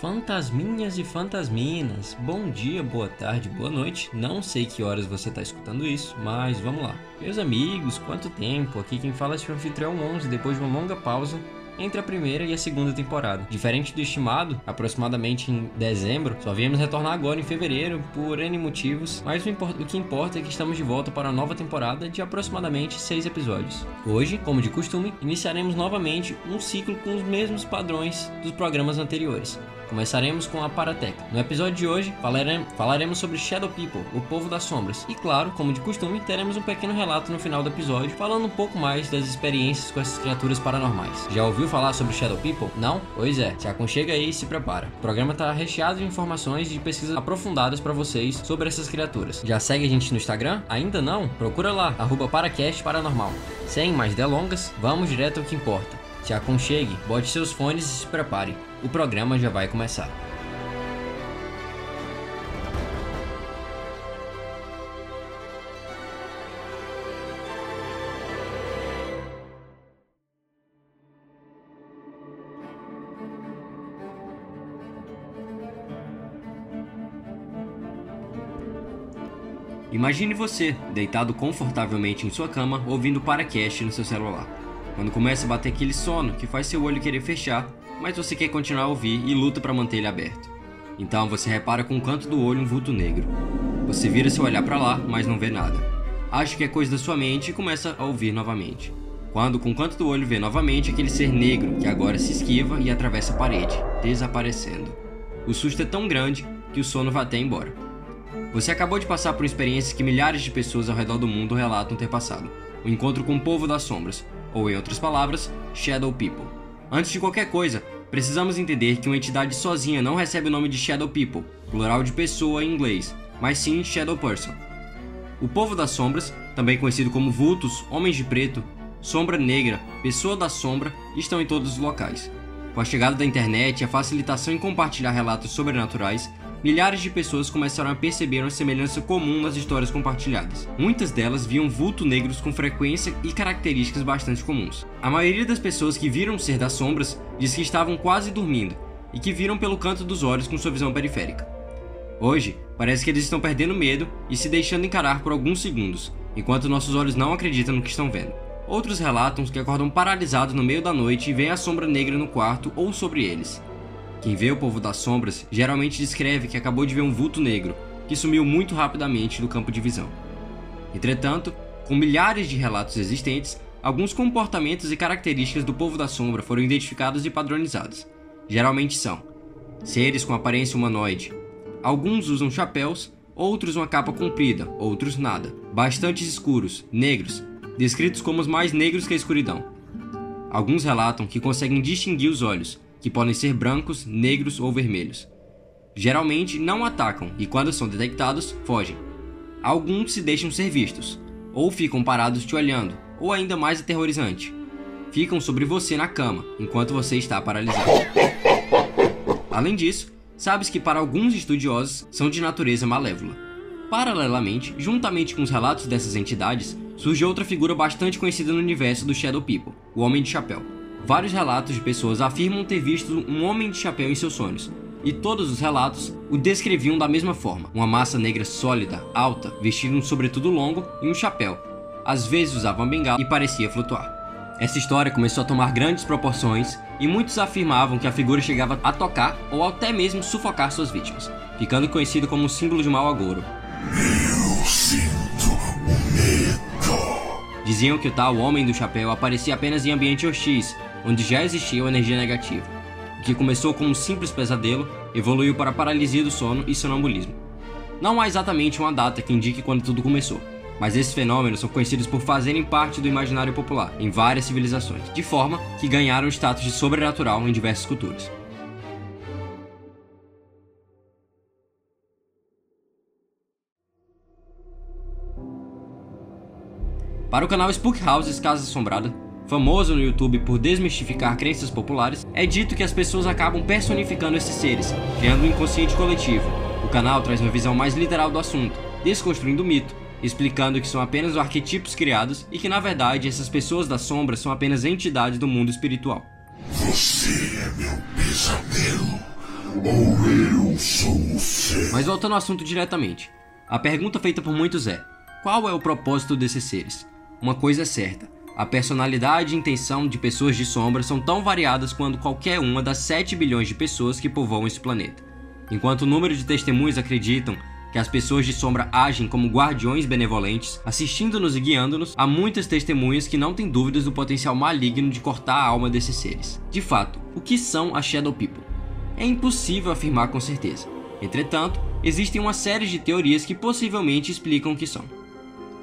Fantasminhas e fantasminas, bom dia, boa tarde, boa noite. Não sei que horas você está escutando isso, mas vamos lá. Meus amigos, quanto tempo? Aqui quem fala é o anfitrião 11, depois de uma longa pausa entre a primeira e a segunda temporada. Diferente do estimado, aproximadamente em dezembro, só viemos retornar agora em fevereiro por N motivos, mas o, que importa é que estamos de volta para a nova temporada de aproximadamente seis episódios. Hoje, como de costume, iniciaremos novamente um ciclo com os mesmos padrões dos programas anteriores. Começaremos com a Parateca. No episódio de hoje, falaremos sobre Shadow People, o povo das sombras. E claro, como de costume, teremos um pequeno relato no final do episódio, falando um pouco mais das experiências com essas criaturas paranormais. Já ouviu falar sobre Shadow People? Não? Pois é, se aconchega aí e se prepara. O programa está recheado de informações e de pesquisas aprofundadas para vocês sobre essas criaturas. Já segue a gente no Instagram? Ainda não? Procura lá, arroba Paracast Paranormal. Sem mais delongas, vamos direto ao que importa. Se aconchegue, bote seus fones e se prepare. O programa já vai começar. Imagine você, deitado confortavelmente em sua cama, ouvindo Paracast no seu celular. Quando começa a bater aquele sono que faz seu olho querer fechar, mas você quer continuar a ouvir e luta para manter ele aberto. Então você repara com o canto do olho um vulto negro. Você vira seu olhar para lá, mas não vê nada. Acha que é coisa da sua mente e começa a ouvir novamente. Quando com o canto do olho vê novamente aquele ser negro que agora se esquiva e atravessa a parede, desaparecendo. O susto é tão grande que o sono vai até embora. Você acabou de passar por experiências que milhares de pessoas ao redor do mundo relatam ter passado. O encontro com o povo das sombras, ou em outras palavras, Shadow People. Antes de qualquer coisa, precisamos entender que uma entidade sozinha não recebe o nome de Shadow People, plural de pessoa em inglês, mas sim Shadow Person. O povo das sombras, também conhecido como vultos, homens de preto, sombra negra, pessoa da sombra, estão em todos os locais. Com a chegada da internet e a facilitação em compartilhar relatos sobrenaturais, milhares de pessoas começaram a perceber uma semelhança comum nas histórias compartilhadas. Muitas delas viam vultos negros com frequência e características bastante comuns. A maioria das pessoas que viram o ser das sombras diz que estavam quase dormindo e que viram pelo canto dos olhos com sua visão periférica. Hoje, parece que eles estão perdendo medo e se deixando encarar por alguns segundos, enquanto nossos olhos não acreditam no que estão vendo. Outros relatam que acordam paralisados no meio da noite e veem a sombra negra no quarto ou sobre eles. Quem vê o povo das sombras geralmente descreve que acabou de ver um vulto negro que sumiu muito rapidamente do campo de visão. Entretanto, com milhares de relatos existentes, alguns comportamentos e características do povo da sombra foram identificados e padronizados. Geralmente são seres com aparência humanoide. Alguns usam chapéus, outros uma capa comprida, outros nada. Bastantes escuros, negros, descritos como os mais negros que a escuridão. Alguns relatam que conseguem distinguir os olhos, que podem ser brancos, negros ou vermelhos. Geralmente não atacam e, quando são detectados, fogem. Alguns se deixam ser vistos, ou ficam parados te olhando, ou ainda mais aterrorizante, ficam sobre você na cama enquanto você está paralisado. Além disso, sabes que para alguns estudiosos são de natureza malévola. Paralelamente, juntamente com os relatos dessas entidades, surge outra figura bastante conhecida no universo do Shadow People, o Homem de Chapéu. Vários relatos de pessoas afirmam ter visto um homem de chapéu em seus sonhos, e todos os relatos o descreviam da mesma forma: uma massa negra sólida, alta, vestindo um sobretudo longo e um chapéu. Às vezes usava uma bengala e parecia flutuar. Essa história começou a tomar grandes proporções e muitos afirmavam que a figura chegava a tocar ou até mesmo sufocar suas vítimas, ficando conhecido como um símbolo de mau agouro. Eu sinto o medo. Diziam que o tal Homem do Chapéu aparecia apenas em ambiente hostis onde já existia uma energia negativa. Que começou como um simples pesadelo evoluiu para paralisia do sono e sonambulismo. Não há exatamente uma data que indique quando tudo começou, mas esses fenômenos são conhecidos por fazerem parte do imaginário popular em várias civilizações, de forma que ganharam status de sobrenatural em diversas culturas. Para o canal Spook Houses Casa Assombrada, famoso no YouTube por desmistificar crenças populares, é dito que as pessoas acabam personificando esses seres, criando um inconsciente coletivo. O canal traz uma visão mais literal do assunto, desconstruindo o mito, explicando que são apenas arquetipos criados e que na verdade essas pessoas das sombras são apenas entidades do mundo espiritual. Você é meu pesadelo, ou eu sou o ser. Mas voltando ao assunto diretamente, a pergunta feita por muitos é: qual é o propósito desses seres? Uma coisa é certa: a personalidade e intenção de pessoas de sombra são tão variadas quanto qualquer uma das 7 bilhões de pessoas que povoam esse planeta. Enquanto o número de testemunhos acreditam que as pessoas de sombra agem como guardiões benevolentes, assistindo-nos e guiando-nos, há muitas testemunhas que não têm dúvidas do potencial maligno de cortar a alma desses seres. De fato, o que são as Shadow People? É impossível afirmar com certeza. Entretanto, existem uma série de teorias que possivelmente explicam o que são.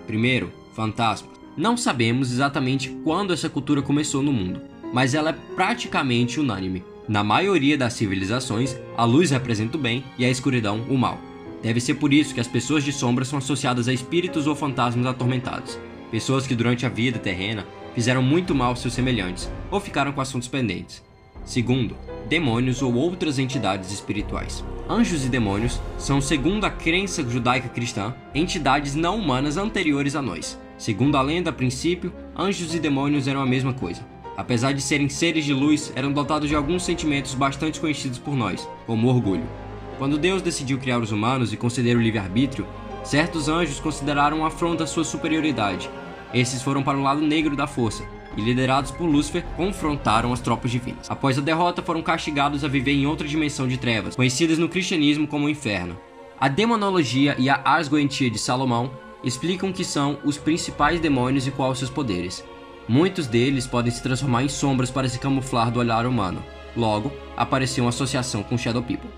Primeiro, fantasmas. Não sabemos exatamente quando essa cultura começou no mundo, mas ela é praticamente unânime. Na maioria das civilizações, a luz representa o bem e a escuridão o mal. Deve ser por isso que as pessoas de sombra são associadas a espíritos ou fantasmas atormentados, pessoas que durante a vida terrena fizeram muito mal aos seus semelhantes ou ficaram com assuntos pendentes. Segundo, demônios ou outras entidades espirituais. Anjos e demônios são, segundo a crença judaica cristã, entidades não humanas anteriores a nós. Segundo a lenda, a princípio, anjos e demônios eram a mesma coisa. Apesar de serem seres de luz, eram dotados de alguns sentimentos bastante conhecidos por nós, como orgulho. Quando Deus decidiu criar os humanos e conceder o livre-arbítrio, certos anjos consideraram uma afronta à sua superioridade. Esses foram para o lado negro da força e, liderados por Lúcifer, confrontaram as tropas divinas. Após a derrota, foram castigados a viver em outra dimensão de trevas, conhecidas no cristianismo como o inferno. A demonologia e a asgoentia de Salomão explicam que são os principais demônios e quais seus poderes. Muitos deles podem se transformar em sombras para se camuflar do olhar humano. Logo, apareceu uma associação com Shadow People.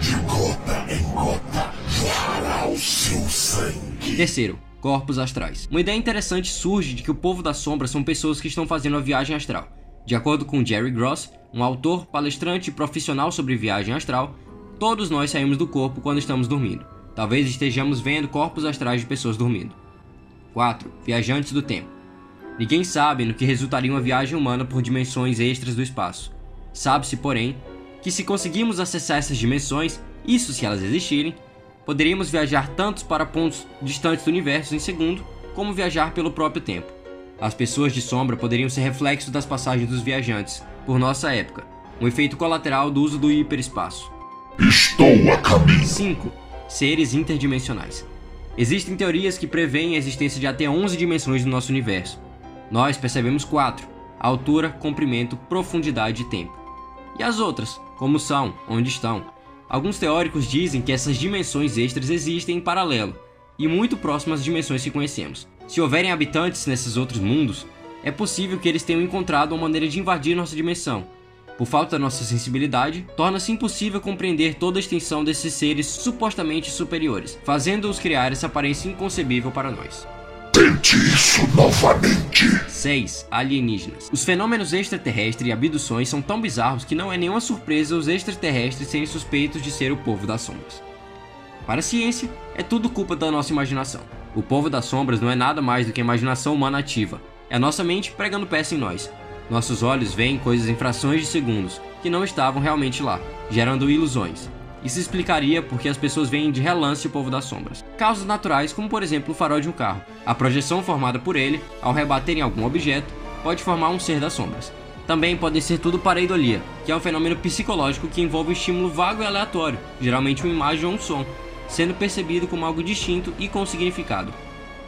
De gota em gota jorrará o seu sangue. Terceiro, corpos astrais. Uma ideia interessante surge de que o povo das sombras são pessoas que estão fazendo a viagem astral. De acordo com Jerry Gross, um autor, palestrante e profissional sobre viagem astral, todos nós saímos do corpo quando estamos dormindo. Talvez estejamos vendo corpos astrais de pessoas dormindo. 4. Viajantes do tempo. Ninguém sabe no que resultaria uma viagem humana por dimensões extras do espaço. Sabe-se, porém, que se conseguirmos acessar essas dimensões, isso se elas existirem, poderíamos viajar tanto para pontos distantes do universo em segundo, como viajar pelo próprio tempo. As pessoas de sombra poderiam ser reflexos das passagens dos viajantes, por nossa época, um efeito colateral do uso do hiperespaço. Estou a caminho. 5. Seres interdimensionais. Existem teorias que preveem a existência de até 11 dimensões do nosso universo. Nós percebemos 4: altura, comprimento, profundidade e tempo. E as outras? Como são? Onde estão? Alguns teóricos dizem que essas dimensões extras existem em paralelo e muito próximas às dimensões que conhecemos. Se houverem habitantes nesses outros mundos, é possível que eles tenham encontrado uma maneira de invadir nossa dimensão. Por falta da nossa sensibilidade, torna-se impossível compreender toda a extensão desses seres supostamente superiores, fazendo-os criar essa aparência inconcebível para nós. Tente isso novamente. 6. Alienígenas. Os fenômenos extraterrestres e abduções são tão bizarros que não é nenhuma surpresa os extraterrestres serem suspeitos de ser o povo das sombras. Para a ciência, é tudo culpa da nossa imaginação. O povo das sombras não é nada mais do que a imaginação humana ativa. É a nossa mente pregando peça em nós. Nossos olhos veem coisas em frações de segundos que não estavam realmente lá, gerando ilusões. Isso explicaria porque as pessoas veem de relance o povo das sombras. Causas naturais, como por exemplo o farol de um carro. A projeção formada por ele, ao rebater em algum objeto, pode formar um ser das sombras. Também podem ser tudo pareidolia, que é um fenômeno psicológico que envolve um estímulo vago e aleatório, geralmente uma imagem ou um som, sendo percebido como algo distinto e com significado.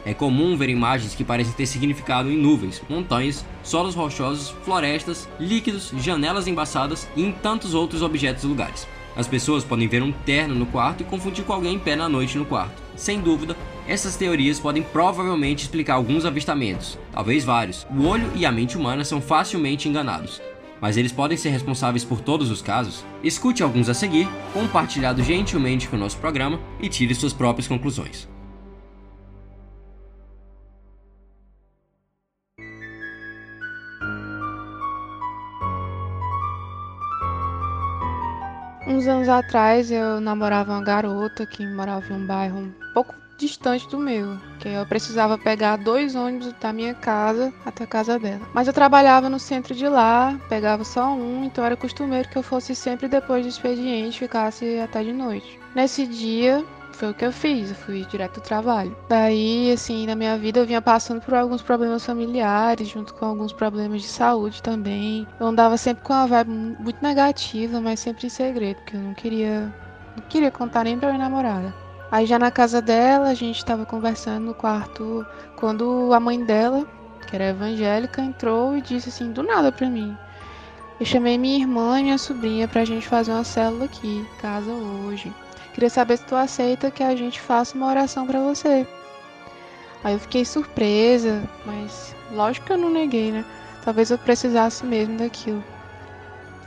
É comum ver imagens que parecem ter significado em nuvens, montanhas, solos rochosos, florestas, líquidos, janelas embaçadas e em tantos outros objetos e lugares. As pessoas podem ver um terno no quarto e confundir com alguém em pé na noite no quarto. Sem dúvida, essas teorias podem provavelmente explicar alguns avistamentos, talvez vários. O olho e a mente humana são facilmente enganados. Mas eles podem ser responsáveis por todos os casos? Escute alguns a seguir, compartilhado gentilmente com o nosso programa e tire suas próprias conclusões. Uns anos atrás eu namorava uma garota que morava em um bairro um pouco distante do meu, que eu precisava pegar dois ônibus da minha casa até a casa dela. Mas eu trabalhava no centro de lá, pegava só um, então era costumeiro que eu fosse sempre depois do expediente, ficasse até de noite. Nesse dia, foi o que eu fiz, eu fui direto do trabalho. Daí, assim, na minha vida eu vinha passando por alguns problemas familiares, junto com alguns problemas de saúde também. Eu andava sempre com uma vibe muito negativa, mas sempre em segredo, porque eu não queria, não queria contar nem pra minha namorada. Aí já na casa dela, a gente estava conversando no quarto quando a mãe dela, que era evangélica, entrou e disse assim, do nada pra mim. Eu chamei minha irmã e minha sobrinha pra gente fazer uma célula aqui, casa hoje. Queria saber se tu aceita que a gente faça uma oração para você. Aí eu fiquei surpresa, mas lógico que eu não neguei, né? Talvez eu precisasse mesmo daquilo.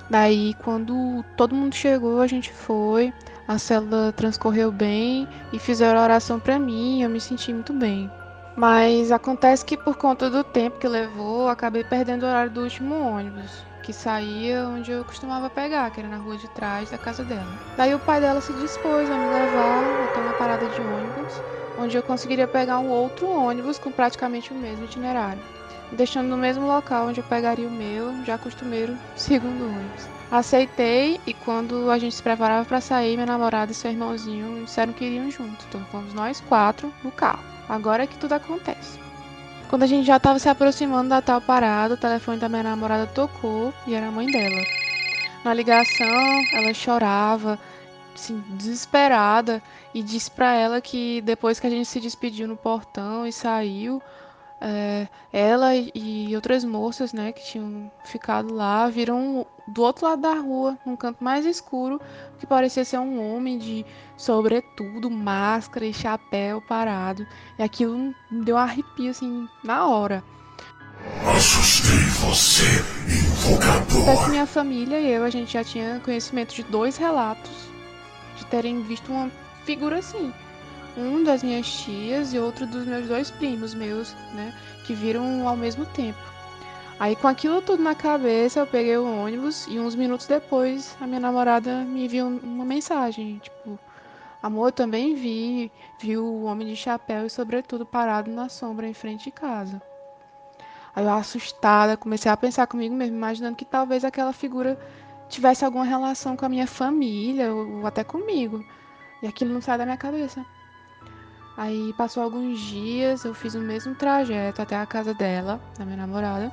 Daí, quando todo mundo chegou, a gente foi, a célula transcorreu bem e fizeram a oração para mim, eu me senti muito bem. Mas acontece que por conta do tempo que levou, acabei perdendo o horário do último ônibus que saía onde eu costumava pegar, que era na rua de trás da casa dela. Daí o pai dela se dispôs a me levar até uma parada de ônibus, onde eu conseguiria pegar um outro ônibus com praticamente o mesmo itinerário, deixando no mesmo local onde eu pegaria o meu, já costumeiro, segundo ônibus. Aceitei e quando a gente se preparava para sair, minha namorada e seu irmãozinho disseram que iriam junto. Então fomos nós quatro no carro. Agora é que tudo acontece. Quando a gente já estava se aproximando da tal parada, o telefone da minha namorada tocou e era a mãe dela. Na ligação, ela chorava, assim, desesperada, e disse para ela que depois que a gente se despediu no portão e saiu, é, ela e outras moças, né, que tinham ficado lá, viram do outro lado da rua, num canto mais escuro, que parecia ser um homem de sobretudo, máscara e chapéu parado. E aquilo me deu um arrepio, assim, na hora. Assustei você, invocador. Que minha família e eu, a gente já tinha conhecimento de dois relatos de terem visto uma figura assim um das minhas tias e outro dos meus dois primos meus, né, que viram ao mesmo tempo. Aí com aquilo tudo na cabeça, eu peguei o ônibus e uns minutos depois a minha namorada me enviou uma mensagem, tipo, amor, eu também vi, viu o homem de chapéu e sobretudo parado na sombra em frente de casa. Aí eu assustada, comecei a pensar comigo mesmo, imaginando que talvez aquela figura tivesse alguma relação com a minha família ou até comigo. E aquilo não sai da minha cabeça. Aí passou alguns dias, eu fiz o mesmo trajeto até a casa dela, da minha namorada.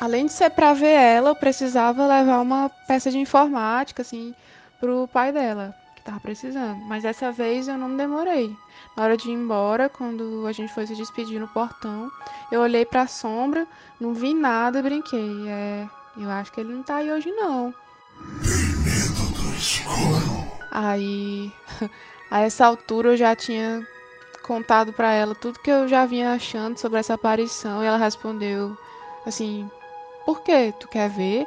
Além de ser para ver ela, eu precisava levar uma peça de informática, assim, pro pai dela, que tava precisando. Mas dessa vez eu não demorei. Na hora de ir embora, quando a gente foi se despedir no portão, eu olhei para a sombra, não vi nada e brinquei. É, eu acho que ele não tá aí hoje não. Medo do escuro? Aí, a essa altura eu já tinha contado para ela tudo que eu já vinha achando sobre essa aparição e ela respondeu assim: Por que? Tu quer ver?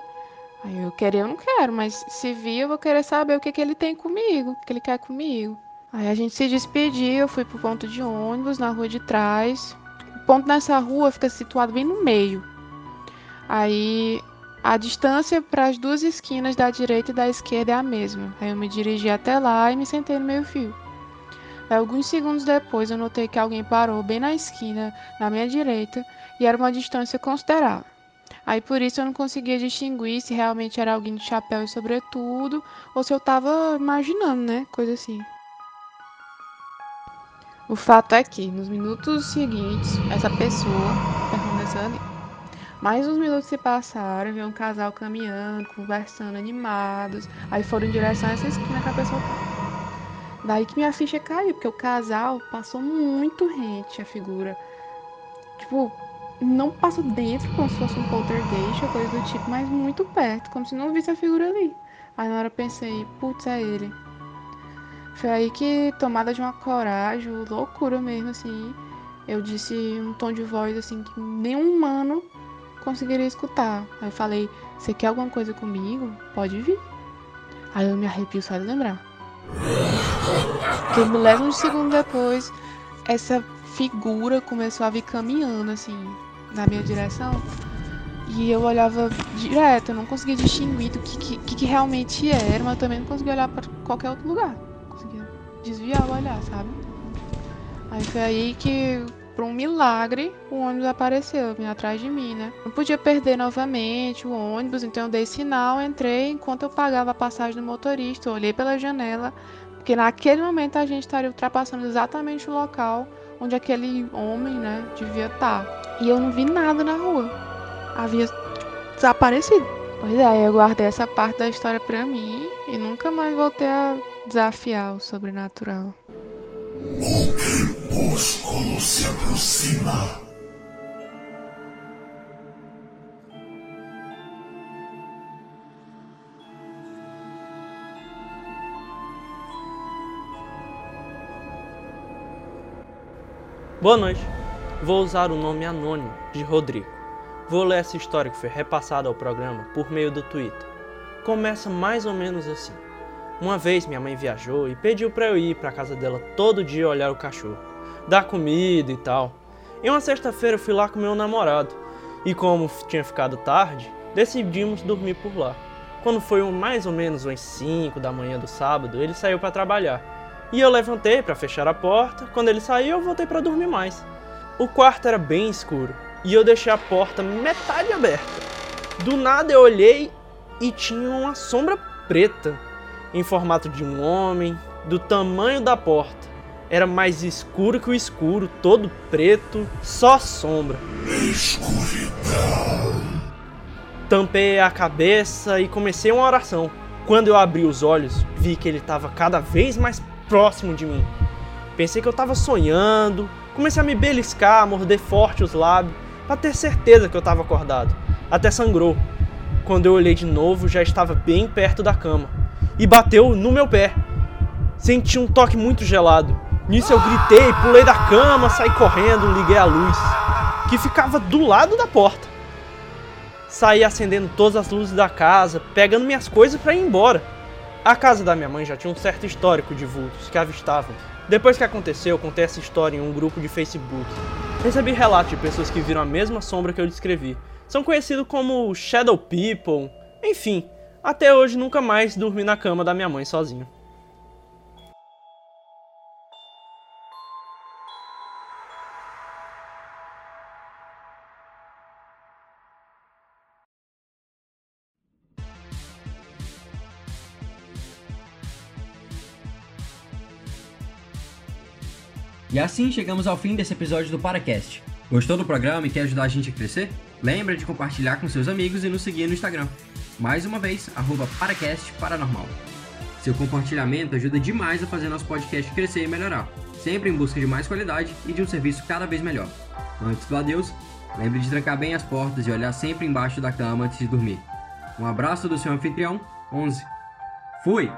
Aí eu querer, eu não quero, mas se vir, eu vou querer saber o que, que ele tem comigo, o que ele quer comigo. Aí a gente se despediu, eu fui pro ponto de ônibus na rua de trás. O ponto nessa rua fica situado bem no meio. Aí a distância para as duas esquinas da direita e da esquerda é a mesma. Aí eu me dirigi até lá e me sentei no meio fio. Alguns segundos depois, eu notei que alguém parou bem na esquina, na minha direita, e era uma distância considerável. Aí por isso eu não conseguia distinguir se realmente era alguém de chapéu e sobretudo, ou se eu estava imaginando, né? Coisa assim. O fato é que, nos minutos seguintes, essa pessoa permaneceu ali. Mais uns minutos se passaram, vi um casal caminhando, conversando, animados. Aí foram em direção a essa esquina que a pessoa estava. Daí que minha ficha caiu, porque o casal passou muito rente a figura. Tipo, não passou dentro como se fosse um poltergeist ou coisa do tipo, mas muito perto, como se não visse a figura ali. Aí na hora eu pensei, putz, é ele. Foi aí que, tomada de uma coragem, loucura mesmo, assim, eu disse um tom de voz assim que nenhum humano conseguiria escutar. Aí eu falei, você quer alguma coisa comigo? Pode vir. Aí eu me arrepio só de lembrar. Que milésimo de segundo depois, essa figura começou a vir caminhando assim na minha direção. E eu olhava direto, eu não conseguia distinguir do que, que, que realmente era, mas também não conseguia olhar para qualquer outro lugar. Conseguia desviar o olhar, sabe? Aí foi aí que por um milagre, o ônibus apareceu, atrás de mim, né? Não podia perder novamente o ônibus, então eu dei sinal, entrei enquanto eu pagava a passagem do motorista, eu olhei pela janela, porque naquele momento a gente estaria ultrapassando exatamente o local onde aquele homem, né, devia estar. E eu não vi nada na rua. Havia desaparecido. Pois é, eu guardei essa parte da história pra mim e nunca mais voltei a desafiar o sobrenatural. O crepúsculo se aproxima. Boa noite. Vou usar o nome anônimo de Rodrigo. Vou ler essa história que foi repassada ao programa por meio do Twitter. Começa mais ou menos assim. Uma vez minha mãe viajou e pediu para eu ir para casa dela todo dia olhar o cachorro, dar comida e tal. Em uma sexta-feira eu fui lá com meu namorado e como tinha ficado tarde, decidimos dormir por lá. Quando foi mais ou menos umas 5 da manhã do sábado, ele saiu para trabalhar. E eu levantei para fechar a porta. Quando ele saiu, eu voltei para dormir mais. O quarto era bem escuro e eu deixei a porta metade aberta. Do nada eu olhei e tinha uma sombra preta em formato de um homem, do tamanho da porta. Era mais escuro que o escuro, todo preto, só sombra. Escuridão. Tampei a cabeça e comecei uma oração. Quando eu abri os olhos, vi que ele estava cada vez mais próximo de mim. Pensei que eu estava sonhando, comecei a me beliscar, a morder forte os lábios, para ter certeza que eu estava acordado. Até sangrou. Quando eu olhei de novo, já estava bem perto da cama e bateu no meu pé. Senti um toque muito gelado. Nisso eu gritei, pulei da cama, saí correndo, liguei a luz, que ficava do lado da porta. Saí acendendo todas as luzes da casa, pegando minhas coisas para ir embora. A casa da minha mãe já tinha um certo histórico de vultos que avistavam. Depois que aconteceu, contei essa história em um grupo de Facebook. Recebi relatos de pessoas que viram a mesma sombra que eu descrevi. São conhecidos como Shadow People. Enfim, até hoje nunca mais dormi na cama da minha mãe sozinho. E assim chegamos ao fim desse episódio do Paracast. Gostou do programa e quer ajudar a gente a crescer? Lembra de compartilhar com seus amigos e nos seguir no Instagram. Mais uma vez, arroba Paracast Paranormal. Seu compartilhamento ajuda demais a fazer nosso podcast crescer e melhorar, sempre em busca de mais qualidade e de um serviço cada vez melhor. Antes do adeus, lembre de trancar bem as portas e olhar sempre embaixo da cama antes de dormir. Um abraço do seu anfitrião, 11. Fui!